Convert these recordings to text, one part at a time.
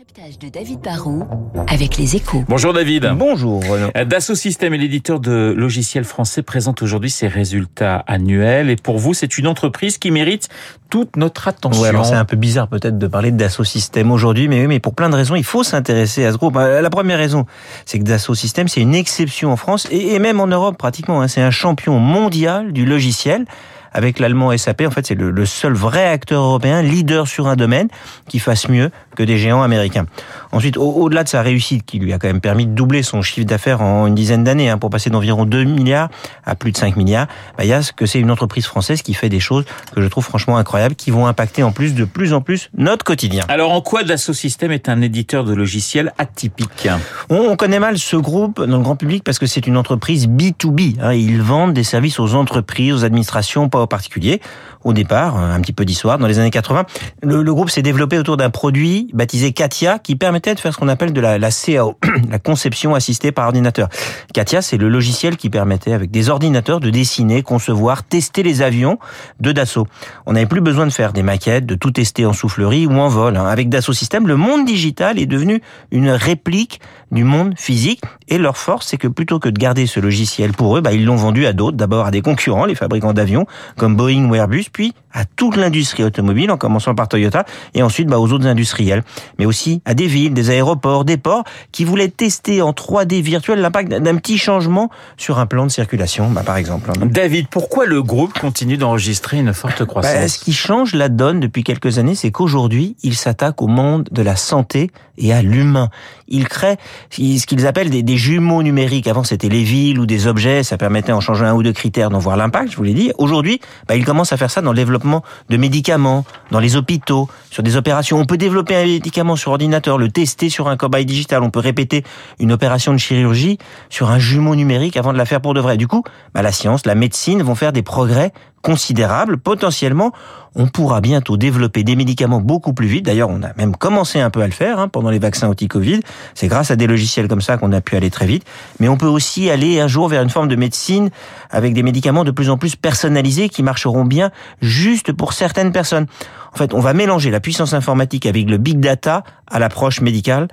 décryptage de David Barrault avec les échos. Bonjour David. Bonjour Renaud. Dassault Systèmes est l'éditeur de logiciels français présente aujourd'hui ses résultats annuels et pour vous c'est une entreprise qui mérite toute notre attention. Ouais, alors c'est un peu bizarre peut-être de parler de Dassault Systèmes aujourd'hui, mais oui, mais pour plein de raisons, il faut s'intéresser à ce groupe. Euh, La première raison, c'est que Dassault Systèmes, c'est une exception en France et et même en Europe pratiquement. hein. C'est un champion mondial du logiciel. Avec l'allemand SAP, en fait, c'est le, le seul vrai acteur européen leader sur un domaine qui fasse mieux que des géants américains. Ensuite, au- au-delà de sa réussite, qui lui a quand même permis de doubler son chiffre d'affaires en une dizaine d'années, hein, pour passer d'environ 2 milliards à plus de 5 milliards, bah, il y a ce que c'est une entreprise française qui fait des choses que je trouve franchement incroyables, qui vont impacter en plus de plus en plus notre quotidien. Alors en quoi Dassault Systèmes est un éditeur de logiciels atypique? On, on connaît mal ce groupe dans le grand public parce que c'est une entreprise B2B. hein. Ils vendent des services aux entreprises, aux administrations, pas aux particuliers. Au départ, un petit peu d'histoire, dans les années 80, le, le groupe s'est développé autour d'un produit baptisé Katia qui permettait de faire ce qu'on appelle de la, la CAO, la conception assistée par ordinateur. Katia, c'est le logiciel qui permettait avec des ordinateurs de dessiner, concevoir, tester les avions de Dassault. On n'avait plus besoin de faire des maquettes, de tout tester en soufflerie ou en vol. hein. Avec Dassault Systèmes, le monde digital est devenu une réplique du monde physique. Et leur force, c'est que plutôt que de garder ce logiciel pour eux, bah, ils l'ont vendu à d'autres. D'abord à des concurrents, les fabricants d'avions, comme Boeing ou Airbus, puis à toute l'industrie automobile, en commençant par Toyota, et ensuite bah, aux autres industriels. Mais aussi à des villes, des aéroports, des ports, qui voulaient tester en 3D virtuel l'impact d'un petit changement sur un plan de circulation, bah, par exemple. David, pourquoi le groupe continue d'enregistrer une forte Bah, croissance ce qui change la donne depuis quelques années, c'est qu'aujourd'hui, ils s'attaquent au monde de la santé et à l'humain. Ils créent ce qu'ils appellent des, des jumeaux numériques. Avant, c'était les villes ou des objets. Ça permettait, en changeant un ou deux critères, d'en voir l'impact, je vous l'ai dit. Aujourd'hui, bah, ils commencent à faire ça dans le développement de médicaments, dans les hôpitaux, sur des opérations. On peut développer un médicament sur ordinateur, le tester sur un cobaye digital. On peut répéter une opération de chirurgie sur un jumeau numérique avant de la faire pour de vrai. Du coup, bah, la science, la médecine vont faire des progrès considérables. Potentiellement, on pourra bientôt développer des médicaments beaucoup plus vite. D'ailleurs, on a même commencé un peu à le faire hein, pendant les vaccins anti-Covid. C'est grâce à des logiciels comme ça qu'on a pu aller très vite. Mais on peut aussi aller un jour vers une forme de médecine avec des médicaments de plus en plus personnalisés qui marcheront bien juste pour certaines personnes. En fait, on va mélanger la puissance informatique avec le big data à l'approche médicale.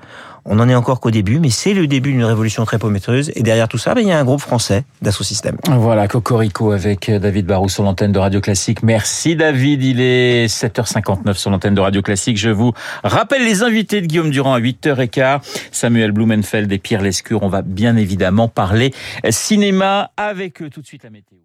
On n'en est encore qu'au début, mais c'est le début d'une révolution très prometteuse. Et derrière tout ça, ben, il y a un groupe français, Dassault Systèmes. Voilà, Cocorico avec David Barou sur l'antenne de Radio Classique. Merci David, il est 7h59 sur l'antenne de Radio Classique. Je vous rappelle les invités de Guillaume Durand à 8h15. Samuel Blumenfeld et Pierre Lescure. On va bien évidemment parler cinéma avec eux tout de suite la météo.